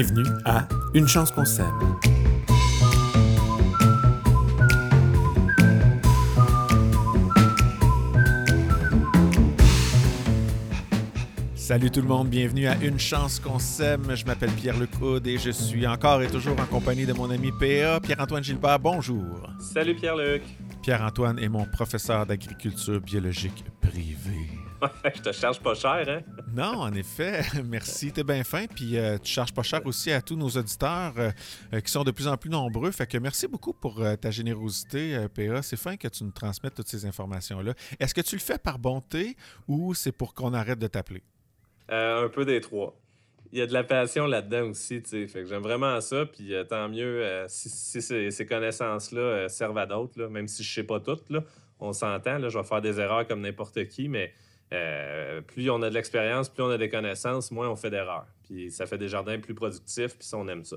Bienvenue à Une chance qu'on s'aime. Salut tout le monde, bienvenue à Une chance qu'on s'aime. Je m'appelle Pierre-Luc et je suis encore et toujours en compagnie de mon ami PA, Pierre-Antoine Gilbert. Bonjour. Salut Pierre-Luc. Pierre-Antoine est mon professeur d'agriculture biologique privée. je te charge pas cher, hein? Non, en effet. Merci, t'es bien fin. Puis euh, tu charges pas cher aussi à tous nos auditeurs euh, euh, qui sont de plus en plus nombreux. Fait que merci beaucoup pour ta générosité, PA. C'est fin que tu nous transmettes toutes ces informations-là. Est-ce que tu le fais par bonté ou c'est pour qu'on arrête de t'appeler? un peu des trois. Il y a de la passion là-dedans aussi, tu sais. Fait que j'aime vraiment ça. Puis tant mieux si, ces, connaissances-là servent à d'autres, même si je sais pas toutes. On s'entend, je vais faire des erreurs comme n'importe qui, mais euh, plus on a de l'expérience, plus on a des connaissances, moins on fait d'erreurs. Puis ça fait des jardins plus productifs, puis ça, on aime ça.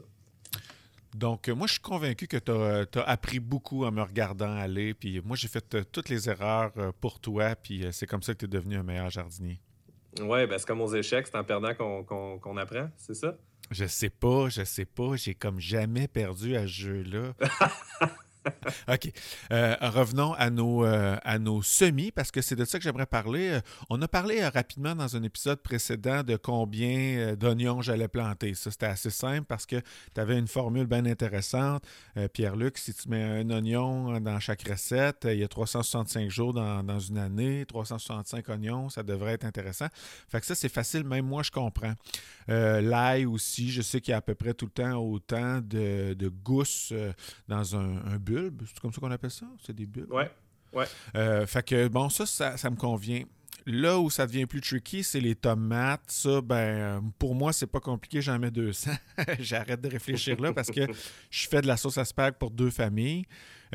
Donc, euh, moi, je suis convaincu que tu as, appris beaucoup en me regardant aller. Puis moi, j'ai fait euh, toutes les erreurs pour toi. Puis c'est comme ça que tu es devenu un meilleur jardinier. Oui, ben, c'est comme aux échecs, c'est en perdant qu'on apprend, c'est ça? Je sais pas, je sais pas. J'ai comme jamais perdu à ce jeu-là. OK. Euh, revenons à nos, euh, à nos semis, parce que c'est de ça que j'aimerais parler. Euh, on a parlé rapidement dans un épisode précédent de combien d'oignons j'allais planter. Ça, c'était assez simple parce que tu avais une formule bien intéressante. Pierre-Luc, si tu mets un oignon dans chaque recette, il y a 365 jours dans, dans, une année, 365 oignons, ça devrait être intéressant. Fait que ça, c'est facile, même moi, je comprends. L'ail aussi, je sais qu'il y a à peu près tout le temps autant de, de gousses dans un, un c'est comme ça qu'on appelle ça? C'est des bulbes? Ouais. Ouais. Euh, fait que, bon, ça, ça, me convient. Là où ça devient plus tricky, c'est les tomates. Ça, ben, pour moi, c'est pas compliqué, j'en mets 200. J'arrête de réfléchir là parce que je fais de la sauce asperge pour deux familles,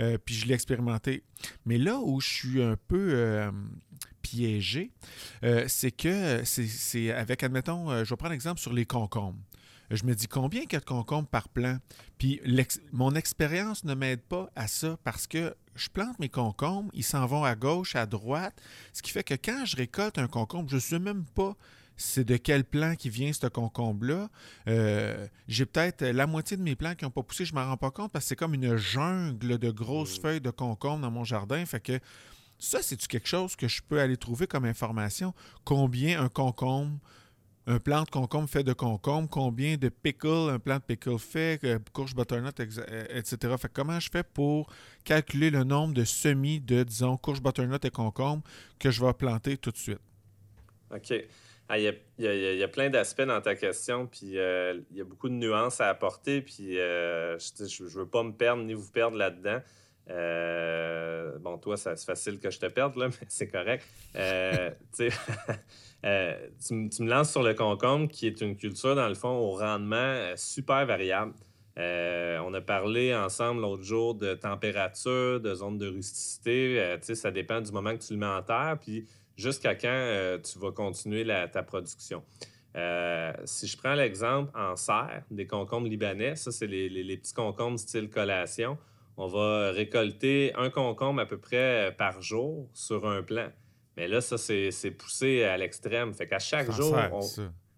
euh, puis je l'ai expérimenté. Mais là où je suis un peu euh, piégé, c'est que c'est avec, admettons, je vais prendre l'exemple sur les concombres je me dis combien il y a de concombres par plant. Puis mon expérience ne m'aide pas à ça parce que je plante mes concombres, ils s'en vont à gauche, à droite, ce qui fait que quand je récolte un concombre, je ne sais même pas c'est de quel plant qui vient ce concombre-là. Euh, j'ai peut-être la moitié de mes plants qui n'ont pas poussé, je ne m'en rends pas compte parce que c'est comme une jungle de grosses feuilles de concombre dans mon jardin. Fait que ça, c'est-tu quelque chose que je peux aller trouver comme information? Combien un concombre un plant de concombre fait de concombre, combien de pickles un plant de pickle fait, courge butternut, etc. Euh, fait comment je fais pour calculer le nombre de semis de, disons, courge butternut et concombre que je vais planter tout de suite? OK. Ah, il y, a, plein d'aspects dans ta question, puis euh, il y a beaucoup de nuances à apporter, puis euh, je ne veux pas me perdre ni vous perdre là-dedans. Bon, toi, c'est facile que je te perde, là, mais c'est correct. Euh, tu, me lances sur le concombre, qui est une culture, dans le fond, au rendement euh, super variable. Euh, on a parlé ensemble l'autre jour de température, de zone de rusticité. ça dépend du moment que tu le mets en terre, puis jusqu'à quand tu vas continuer ta production. si je prends l'exemple en serre, des concombres libanais, ça, c'est les, petits concombres style collation. On va récolter un concombre à peu près par jour sur un plant. Mais là, ça, c'est poussé à l'extrême. Fait qu'à chaque jour. on...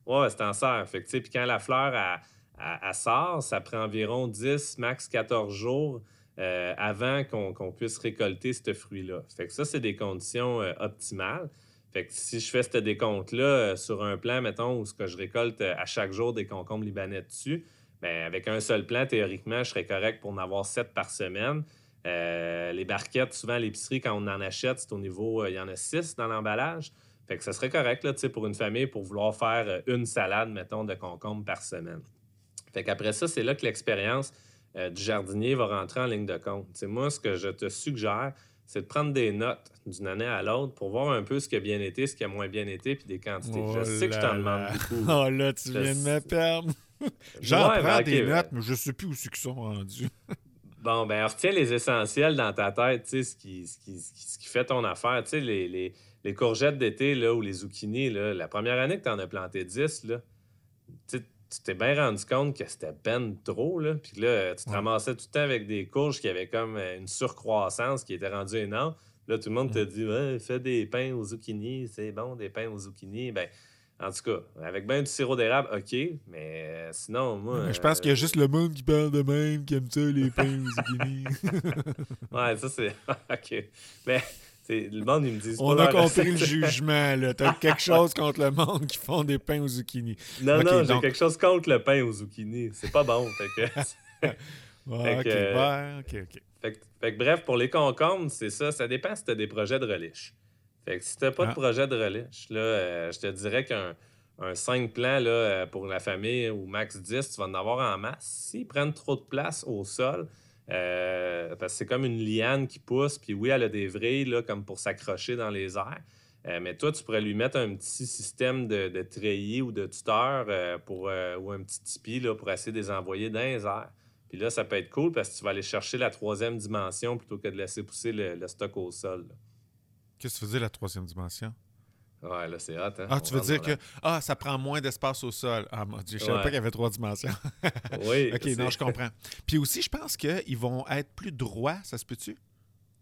Ouais, c'est en serre. Fait que, puis quand la fleur a, sort, ça prend environ 10, max 14 jours euh, avant qu'on puisse récolter ce fruit-là. Fait que ça, c'est des conditions euh, optimales. Fait que si je fais ce décompte-là euh, sur un plan, mettons, où ce que je récolte à chaque jour des concombres libanais dessus, bien, avec un seul plan, théoriquement, je serais correct pour en avoir 7 par semaine. Euh, les barquettes, souvent à l'épicerie, quand on en achète, c'est au niveau, euh, il y en a six dans l'emballage. Fait que ça serait correct là, pour une famille pour vouloir faire euh, une salade, mettons, de concombre par semaine. Fait qu'après ça, c'est là que l'expérience du jardinier va rentrer en ligne de compte. moi, ce que je te suggère, c'est de prendre des notes d'une année à l'autre pour voir un peu ce qui a bien été, ce qui a moins bien été, puis des quantités. je oh sais que je t'en demande beaucoup. Oh là, tu viens de me perdre. J'en prends ben, des notes, mais je sais plus où c'est qu'ils sont rendus. Bon, ben, retiens les essentiels dans ta tête, tu sais, ce qui, ce, qui, ce qui fait ton affaire. Tu sais, les, les, les courgettes d'été, là, ou les zucchinis, là, la première année que tu en as planté 10, là, tu t'es bien rendu compte que c'était ben trop, là. Puis là, tu te ramassais tout le temps avec des courges qui avaient comme euh, une surcroissance qui était rendue énorme. Là, tout le monde te dit, fais des pains aux zucchinis, c'est bon, des pains aux zucchinis. Ben, En tout cas, avec bien du sirop d'érable, OK, mais sinon, moi. je pense qu'il y a juste le monde qui parle de même, qui aime ça, les pains aux zucchini. ouais, ça, c'est. OK. Mais. Le monde, ils me disent On a compris le jugement, là. T'as quelque chose contre le monde qui font des pains aux zucchini. Non, non, j'ai quelque chose contre le pain aux zucchini. C'est pas bon. fait que... ok, euh, ok, ok. Fait que, bref, pour les concombres, c'est ça. Ça dépend si t'as des projets de relish. Fait que si t'as pas de ah. projet de relish, là, euh, je te dirais qu'un un 5 plans là, euh, pour la famille ou max 10, tu vas en avoir en masse. S'ils prennent trop de place au sol, euh, parce que c'est comme une liane qui pousse, puis oui, elle a des vrilles là, comme pour s'accrocher dans les airs. Euh, mais toi, tu pourrais lui mettre un petit système de, de treillis ou de tuteur euh, pour, ou un petit tipi là, pour essayer de les envoyer dans les airs. Puis là, ça peut être cool parce que tu vas aller chercher la troisième dimension plutôt que de laisser pousser le, stock au sol. Qu'est-ce que tu faisais la troisième dimension? Ouais, là, c'est hot. Hein? Ah, tu veux dire que ah, ça prend moins d'espace au sol. Ah, mon Dieu, je savais pas qu'il y avait trois dimensions. oui. OK, non, je comprends. Puis aussi, je pense qu'ils vont être plus droits, ça se peut-tu?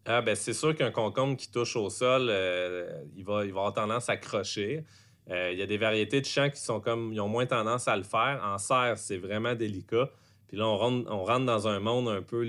Ah, ben c'est sûr qu'un concombre qui touche au sol, euh, il, va, il va avoir tendance à crocher. Euh, il y a des variétés de champs qui sont comme, ils ont moins tendance à le faire. En serre, c'est vraiment délicat. Puis là, on rentre, on rentre dans un monde un peu,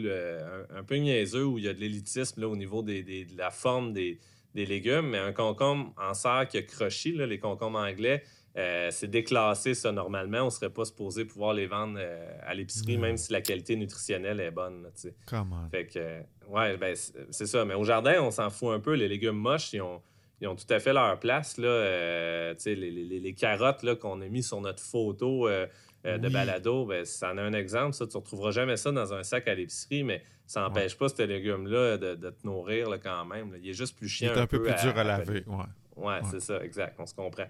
un, peu niaiseux où il y a de l'élitisme au niveau des, de la forme des, des légumes, mais un concombre en serre qui a croché, les concombres anglais, euh, c'est déclassé, ça, normalement. On ne serait pas supposé pouvoir les vendre euh, à l'épicerie, même si la qualité nutritionnelle est bonne. Comment? Fait que, ouais, ben, c'est ça. Mais au jardin, on s'en fout un peu. Les légumes moches, ils ont, ils ont tout à fait leur place. Là, euh, les, les, les, carottes qu'on a mis sur notre photo de balado, ben, ça en a un exemple. Ça, tu ne retrouveras jamais ça dans un sac à l'épicerie, mais ça n'empêche pas ce légume-là de, te nourrir quand même. Il est juste plus chiant. Il est un, peu, plus dur à, laver. Ouais, ouais, c'est ça, exact. On se comprend.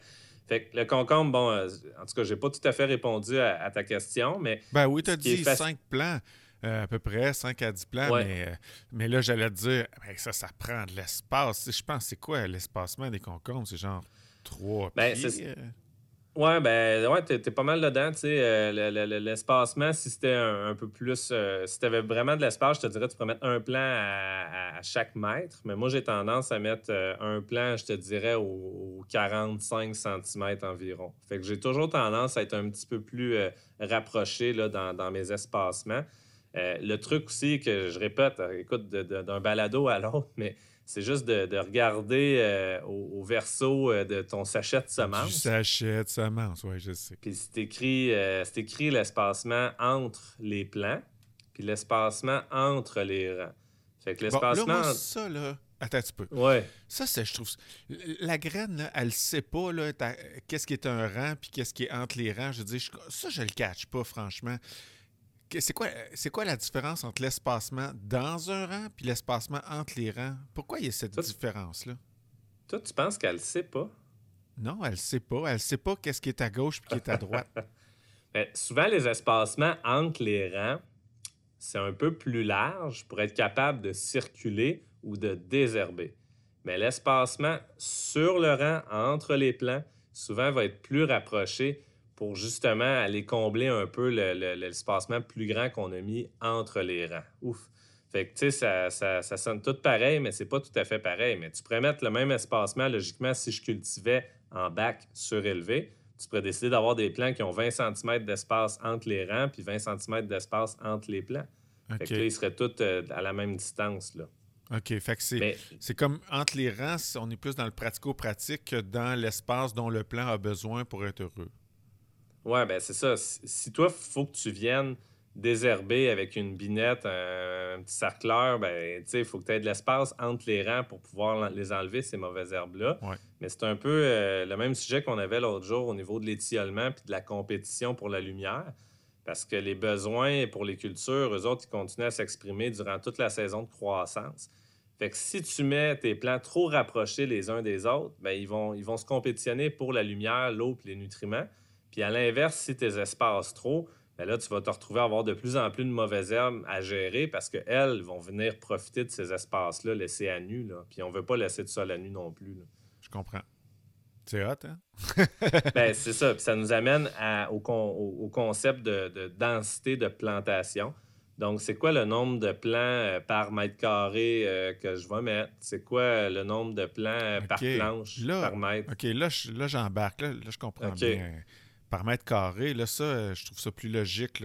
Fait que le concombre, bon, euh, en tout cas, j'ai pas tout à fait répondu à, ta question, mais. Ben oui, tu as dit 5 plans. Euh, à peu près 5 à 10 plans, mais, euh, mais, là, j'allais te dire, ben, ça, ça prend de l'espace. Je pense, c'est quoi l'espacement des concombres? C'est genre 3 ben, pieds? Ouais, ben, ouais, t'es, pas mal dedans, tu sais. Euh, l'espacement, si c'était un, peu plus. Euh, si t'avais vraiment de l'espace, je te dirais, tu pourrais mettre un plan à, chaque mètre. Mais moi, j'ai tendance à mettre euh, un plan, je te dirais, aux, 45 cm environ. Fait que j'ai toujours tendance à être un petit peu plus rapproché là, dans, dans, mes espacements. le truc aussi que je répète, écoute, d'un balado à l'autre, mais c'est juste de, regarder euh, au, verso euh, de ton sachet de semences. Du sachet de semences, oui, je sais. Puis c'est écrit, euh, écrit l'espacement entre les plants, puis l'espacement entre les rangs. Fait que l'espacement. Bon, ça, là. Attends un petit peu. Ouais. Ça, c'est, je trouve. La graine, là, elle sait pas là, qu'est-ce qui est un rang puis qu'est-ce qui est entre les rangs. Je dis, ça, je le catch pas, franchement. C'est quoi, c'est quoi la différence entre l'espacement dans un rang et l'espacement entre les rangs? Pourquoi il y a cette différence-là? Toi, tu penses qu'elle ne sait pas? Non, elle ne sait pas. Elle ne sait pas qu'est-ce qui est à gauche et qui est à droite. Ben, souvent, les espacements entre les rangs, c'est un peu plus large pour être capable de circuler ou de désherber. Mais l'espacement sur le rang, entre les plants, souvent va être plus rapproché pour justement aller combler un peu l'espacement plus grand qu'on a mis entre les rangs. Ouf! Fait que, tu sais, ça, sonne tout pareil, mais c'est pas tout à fait pareil. Mais tu pourrais mettre le même espacement, logiquement, si je cultivais en bac surélevé. Tu pourrais décider d'avoir des plants qui ont 20 cm d'espace entre les rangs, puis 20 cm d'espace entre les plants. Fait que là, ils seraient tous euh, à la même distance, là. OK. Fait que c'est comme entre les rangs, on est plus dans le pratico-pratique que dans l'espace dont le plant a besoin pour être heureux. Ouais, ben c'est ça. Si toi, il faut que tu viennes désherber avec une binette, un, petit sarcleur, ben, il faut que tu aies de l'espace entre les rangs pour pouvoir les enlever, ces mauvaises herbes-là. Mais c'est un peu euh, le même sujet qu'on avait l'autre jour au niveau de l'étiolement puis de la compétition pour la lumière. Parce que les besoins pour les cultures, eux autres, ils continuent à s'exprimer durant toute la saison de croissance. Fait que si tu mets tes plants trop rapprochés les uns des autres, ben, ils, vont, ils vont se compétitionner pour la lumière, l'eau et les nutriments. Puis à l'inverse, si tes espaces trop, bien là, tu vas te retrouver à avoir de plus en plus de mauvaises herbes à gérer parce qu'elles vont venir profiter de ces espaces-là, laissés à nu. Là. Puis on ne veut pas laisser de sol à nu non plus. Je comprends. C'est hot, hein? ben, c'est ça. Puis ça nous amène au, concept de, densité de plantation. Donc, c'est quoi le nombre de plants euh, par mètre carré euh, que je vais mettre? C'est quoi le nombre de plants par planche par mètre? OK, là, j'embarque. Là, je comprends bien. Par mètre carré, là, ça, je trouve ça plus logique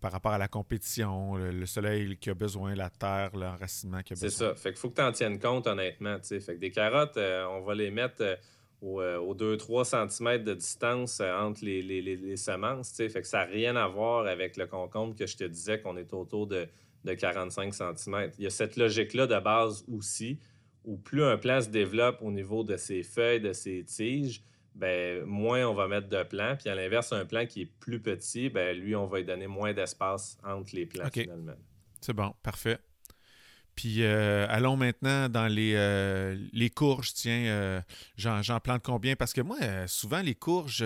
par rapport à la compétition, le, soleil qui a besoin, la terre, l'enracinement qui a besoin. C'est ça. Fait qu'il faut que tu en tiennes compte, honnêtement. Fait que des carottes, on va les mettre aux, 2-3 cm de distance euh, entre les, semences. Fait que ça n'a rien à voir avec le concombre que je te disais qu'on est autour de, 45 cm. Il y a cette logique-là de base aussi, où plus un plant se développe au niveau de ses feuilles, de ses tiges, ben, moins on va mettre de plants. Puis à l'inverse, un plant qui est plus petit, ben, lui, on va lui donner moins d'espace entre les plants finalement. C'est bon, parfait. Puis euh, allons maintenant dans les, euh, les courges. Tiens, euh, j'en plante combien? Parce que moi, souvent, les courges,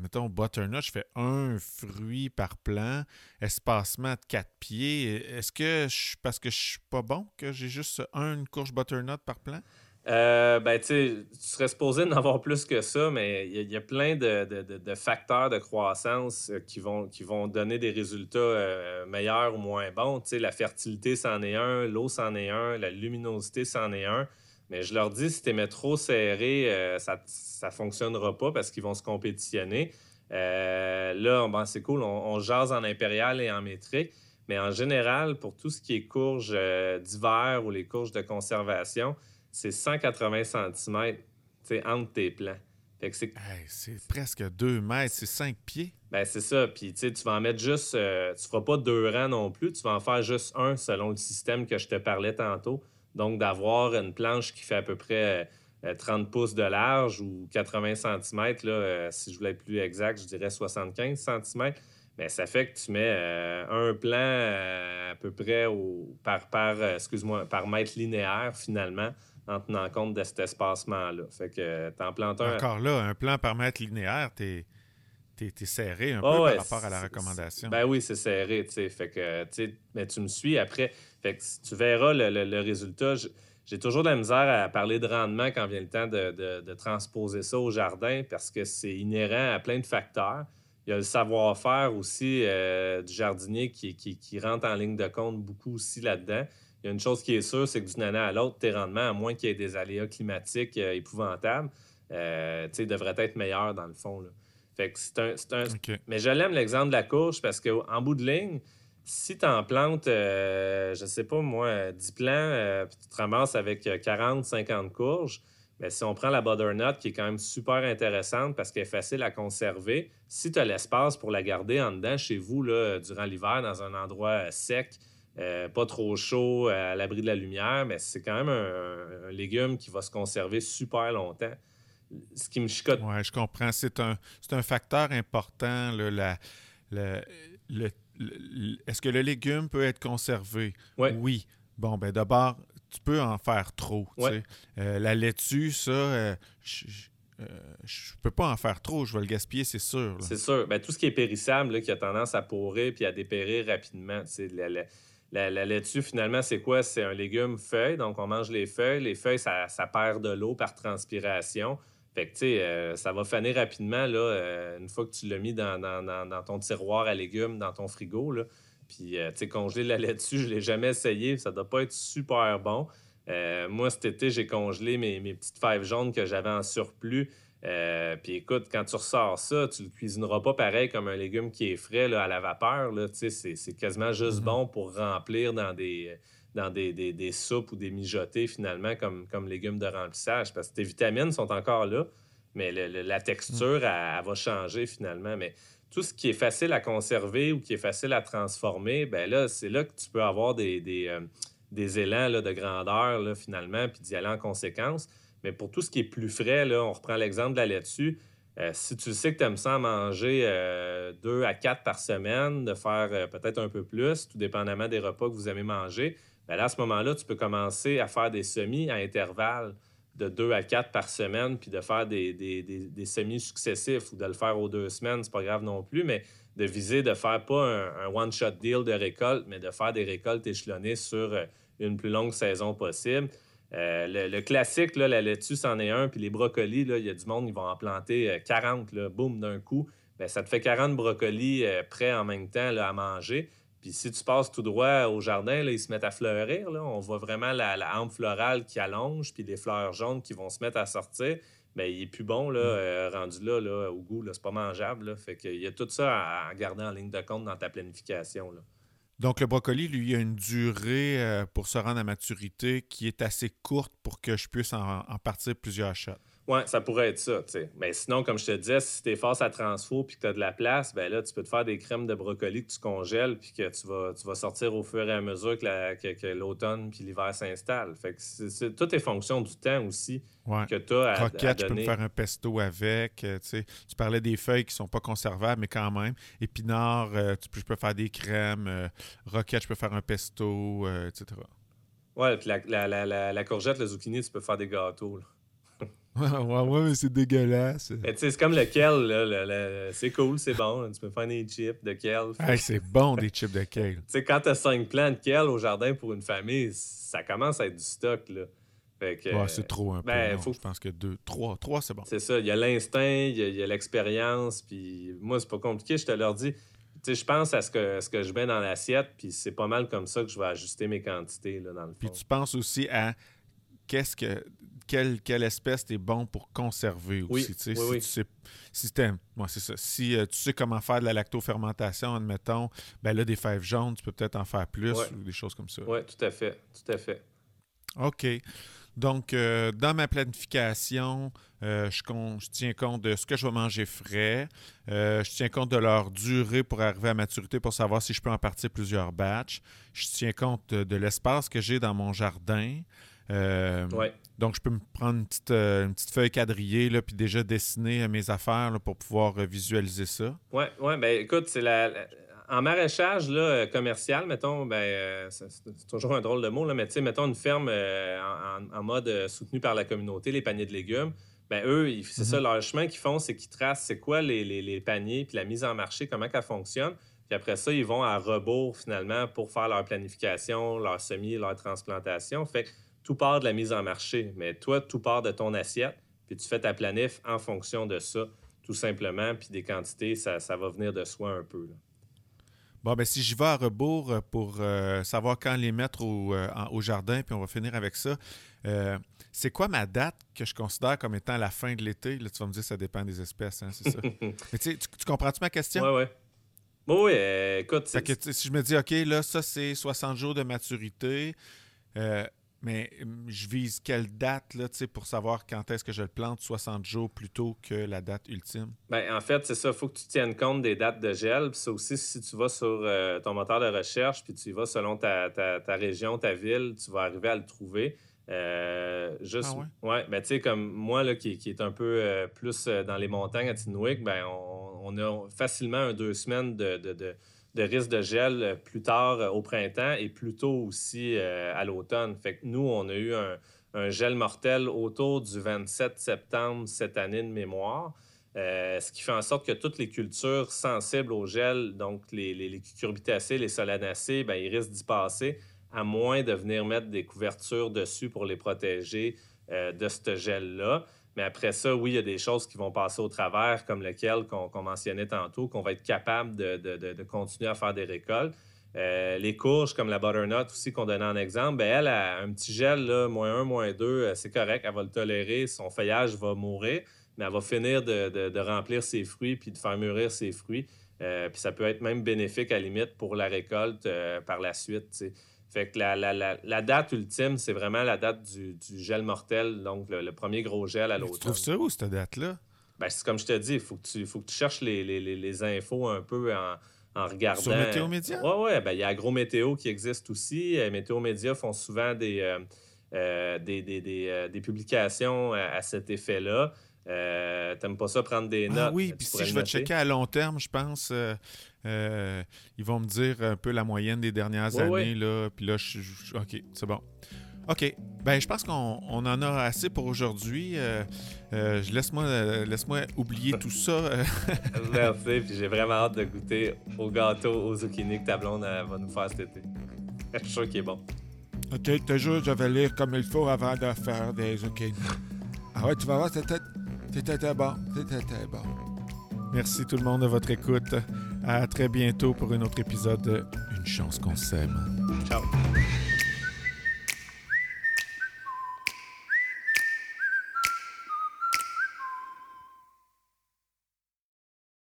mettons butternut, je fais un fruit par plant, espacement de quatre pieds. Est-ce que je, parce que je suis pas bon que j'ai juste une courge butternut par plant? Euh, ben, tu serais supposé en avoir plus que ça, mais il y, a plein de, facteurs de croissance euh, qui vont, qui vont donner des résultats euh, meilleurs ou moins bons. La fertilité, c'en est un, l'eau, c'en est un, la luminosité, c'en est un. Mais je leur dis, si tu mets trop serré, ça ne fonctionnera pas parce qu'ils vont se compétitionner. là, ben, c'est cool, on, on, jase en impérial et en métrique. Mais en général, pour tout ce qui est courges d'hiver ou les courges de conservation, c'est 180 cm entre tes plants. c'est presque 2 mètres, c'est 5 pieds. Ben, c'est ça. Puis tu vas en mettre juste. Euh, tu feras pas deux rangs non plus. Tu vas en faire juste un selon le système que je te parlais tantôt. Donc, d'avoir une planche qui fait à peu près 30 euh, pouces de large ou 80 cm, là, euh, si je voulais être plus exact, je dirais 75 cm. Mais ça fait que tu mets un plan à peu près au, par, par, excuse-moi, par mètre linéaire finalement en tenant compte de cet espacement-là. Fait que t'en plantes un. Encore là, un plan par mètre linéaire, t'es es, serré un peu par rapport à la recommandation. Ben oui, c'est serré, tu sais. Fait que, tu mais tu me suis après. Fait que tu verras le, résultat. J'ai toujours de la misère à parler de rendement quand vient le temps de, transposer ça au jardin parce que c'est inhérent à plein de facteurs. Il y a le savoir-faire aussi euh, du jardinier qui, qui, rentre en ligne de compte beaucoup aussi là-dedans. Il y a une chose qui est sûre, c'est que d'une année à l'autre, tes rendements, à moins qu'il y ait des aléas climatiques euh, épouvantables, euh, devraient être meilleurs dans le fond. Fait que c'est un. Mais je l'aime l'exemple de la courge parce qu'en bout de ligne, si tu en plantes, je sais pas moi, 10 plants, puis tu te ramasses avec 40, 50 courges, mais ben, si on prend la butternut, qui est quand même super intéressante parce qu'elle est facile à conserver, si tu as l'espace pour la garder en dedans chez vous là, durant l'hiver dans un endroit sec, euh, pas trop chaud, à l'abri de la lumière, mais c'est quand même un, légume qui va se conserver super longtemps. Ce qui me chicote. Oui, je comprends. C'est un, un facteur important. la, Est-ce que le légume peut être conservé? Oui. Bon, ben d'abord, tu peux en faire trop. Euh, la laitue, ça, euh, je, je peux pas en faire trop, je vais le gaspiller, c'est sûr. C'est sûr. Ben, tout ce qui est périssable, qui a tendance à pourrir puis à dépérir rapidement, la, la, la, laitue, finalement, c'est quoi? C'est un légume feuille, donc on mange les feuilles. Les feuilles, ça, perd de l'eau par transpiration. Fait que, tu sais, euh, ça va faner rapidement, là, euh, une fois que tu l'as mis dans, ton tiroir à légumes, dans ton frigo, là. Puis, euh, tu sais, congeler la laitue, je ne l'ai jamais essayé. Ça doit pas être super bon. moi, cet été, j'ai congelé mes, mes petites fèves jaunes que j'avais en surplus. Euh, puis écoute, quand tu ressors ça, tu le cuisineras pas pareil comme un légume qui est frais à la vapeur. C'est quasiment juste mm-hmm. bon pour remplir dans des dans des, soupes ou des mijotés finalement comme, comme légumes de remplissage parce que tes vitamines sont encore là, mais la texture, mm. elle, va changer finalement. Mais tout ce qui est facile à conserver ou qui est facile à transformer, ben là, c'est là que tu peux avoir des, des, euh, élans de grandeur là, finalement, puis d'y aller en conséquence. Mais pour tout ce qui est plus frais, là, on reprend l'exemple de la laitue. Euh, si tu sais que tu aimes ça manger euh, deux à quatre par semaine, de faire peut-être un peu plus, tout dépendamment des repas que vous aimez manger, bien là, à ce moment-là, tu peux commencer à faire des semis à intervalles de deux à quatre par semaine, puis de faire des, semis successifs ou de le faire aux deux semaines, c'est pas grave non plus, mais de viser de faire pas un, one-shot deal de récolte, mais de faire des récoltes échelonnées sur une plus longue saison possible. Euh, le, classique, là, la laitue, c'en est un, puis les brocolis, il y a du monde, ils vont en planter 40, euh, boum, d'un coup. Bien, ça te fait 40 brocolis euh, prêts en même temps à manger. Puis si tu passes tout droit au jardin, là, ils se mettent à fleurir. Là. On voit vraiment la, la hampe florale qui allonge, puis les fleurs jaunes qui vont se mettre à sortir. Bien, il est plus bon, là, Mm. euh, rendu là, là, au goût. C'est pas mangeable. Là. Fait qu'il y a tout ça à, à garder en ligne de compte dans ta planification. Là. Donc, le brocoli, lui, il a une durée euh, pour se rendre à maturité qui est assez courte pour que je puisse en, en partir plusieurs shots. Ouais, ça pourrait être ça, tu sais. Mais sinon, comme je te disais, si tu es face à transfo puis que tu as de la place, ben là, tu peux te faire des crèmes de brocoli que tu congèles puis que tu vas, tu vas sortir au fur et à mesure que, la- que- que l'automne puis l'hiver s'installent. Fait que c'est, tout est fonction du temps aussi Ouais. que tu as à, à Croquette, je peux me donner. faire un pesto avec. euh, tu sais. tu parlais des feuilles qui sont pas conservables, mais quand même. Épinards, euh, tu peux, je peux faire des crèmes. euh, roquette, je peux faire un pesto, euh, etc. Ouais, puis la, la, la, la, la courgette, le zucchini, tu peux faire des gâteaux. là. ouais, ouais, mais c'est dégueulasse. Mais tu sais, c'est comme le kale, là, le- le- c'est cool, c'est bon. Tu peux faire des chips de kale. Hey, c'est bon, des chips de kale. Tu sais, quand tu as cinq plants de kale au jardin pour une famille, ça commence à être du stock, là. Fait que, Ouais, c'est trop un peu. ben, non, faut- Je pense que deux, trois, trois, c'est bon. C'est ça, il y a l'instinct, il y a- il y a l'expérience, puis moi, c'est pas compliqué, je te leur dis. Tu sais, je pense à ce que, ce que je mets dans l'assiette, puis c'est pas mal comme ça que je vais ajuster mes quantités, là, dans le fond. Puis tu penses aussi à qu'est-ce que quelle, quelle espèce t'es bon pour conserver Oui, aussi. oui, si oui. tu sais, si ça. Si euh, tu sais comment faire de la lactofermentation, admettons, ben là, des fèves jaunes, tu peux peut-être en faire plus Ouais. ou des choses comme ça. Oui, tout à fait, tout à fait. OK. Donc, euh, dans ma planification, euh, je, tiens compte de ce que je vais manger frais. Euh, je tiens compte de leur durée pour arriver à maturité pour savoir si je peux en partir plusieurs batchs. Je tiens compte de, de l'espace que j'ai dans mon jardin. Euh, Ouais. Donc, je peux me prendre une petite, euh, une petite feuille quadrillée là, puis déjà dessiner euh, mes affaires là, pour pouvoir visualiser ça. Oui, ouais, ben écoute, c'est la, la- En maraîchage là, commercial, mettons, ben, euh, c'est toujours un drôle de mot, là, mais tu sais, mettons une ferme euh, en, mode euh, soutenu par la communauté, les paniers de légumes. Ben eux, c'est ça, leur chemin qu'ils font, c'est qu'ils tracent c'est quoi les, les- les paniers, puis la mise en marché, comment qu'elle fonctionne. Puis après ça, ils vont à rebours finalement pour faire leur planification, leur semis, leur transplantation. Fait que tout part de la mise en marché. Mais toi, tout part de ton assiette, puis tu fais ta planif en fonction de ça, tout simplement. Puis des quantités, ça, ça va venir de soi un peu. là. Bon, ben si j'y vais à rebours euh, pour euh, savoir quand les mettre au, euh, au jardin, puis on va finir avec ça, euh, c'est quoi ma date que je considère comme étant la fin de l'été? Là, tu vas me dire ça dépend des espèces, hein, c'est ça? Mais tu tu, tu comprends-tu ma question? Oui, oui, euh, écoute, Fait c'est- que, si je me dis, OK, là, ça, c'est 60 jours de maturité, euh, mais hum, je vise quelle date, là, tu sais, pour savoir quand est-ce que je le plante 60 jours plutôt que la date ultime? Ben, en fait, c'est ça. Il faut que tu tiennes compte des dates de gel. Puis ça aussi, si tu vas sur euh, ton moteur de recherche, puis tu y vas selon ta, ta- ta région, ta ville, tu vas arriver à le trouver. Euh, juste, Ah ouais, ben, tu sais, comme moi, là, qui, qui est un peu euh, plus euh, dans les montagnes à Tinwick, ben, on, on a facilement un deux semaines de, de, de- de risque de gel euh, plus tard euh, au printemps et plus tôt aussi euh, à l'automne. Fait nous, on a eu un, gel mortel autour du 27 septembre cette année de mémoire. Ce qui fait en sorte que toutes les cultures sensibles au gel, donc les, les, les cucurbitacées, les solanacées, ben, ils risquent d'y passer, à moins de venir mettre des couvertures dessus pour les protéger de ce gel-là. Mais après ça, oui, il y a des choses qui vont passer au travers, comme lequel qu'on mentionnait tantôt, qu'on va être capable de, de- continuer à faire des récoltes. Euh, les courges, comme la butternut aussi qu'on donnait en exemple, ben elle a un petit gel, là, moins 1, moins 2, c'est correct, elle va le tolérer, son feuillage va mourir, mais elle va finir de, remplir ses fruits puis de faire mûrir ses fruits. Euh, puis ça peut être même bénéfique à limite pour la récolte euh, par la suite. Fait que la, la- la- la date ultime, c'est vraiment la date du, du gel mortel, donc le, le premier gros gel à Tu l'automne. trouves ça où, cette date-là? Ben, c'est comme je te dis, il faut, que tu- faut que tu cherches les, les- les- les infos un peu en, en regardant. Sur Météo Média? Oui, oui. Ben, il y a Agrométéo qui existe aussi. Euh, Météo Média font souvent des, euh, euh, des, des- des, euh, des publications à, cet effet-là. Euh, T'aimes pas ça prendre des notes? Ah oui, tu puis si je vais checker à long terme, je pense, euh, euh, ils vont me dire un peu la moyenne des dernières Ouais, années. ouais. Là, puis là, je, je- OK, c'est bon. OK. Ben, je pense qu'on on en a assez pour aujourd'hui. Euh, euh, Laisse-moi euh, laisse-moi oublier tout ça. Merci, puis j'ai vraiment hâte de goûter au gâteau aux zucchini que ta blonde va nous faire cet été. Je suis sûr qu'il est bon. OK, toujours, je vais lire comme il faut avant de faire des OK. Ah ouais, tu vas voir, c'était c'était bon. C'était bon. Merci tout le monde de votre écoute. À très bientôt pour un autre épisode de Une chance qu'on s'aime. Ciao.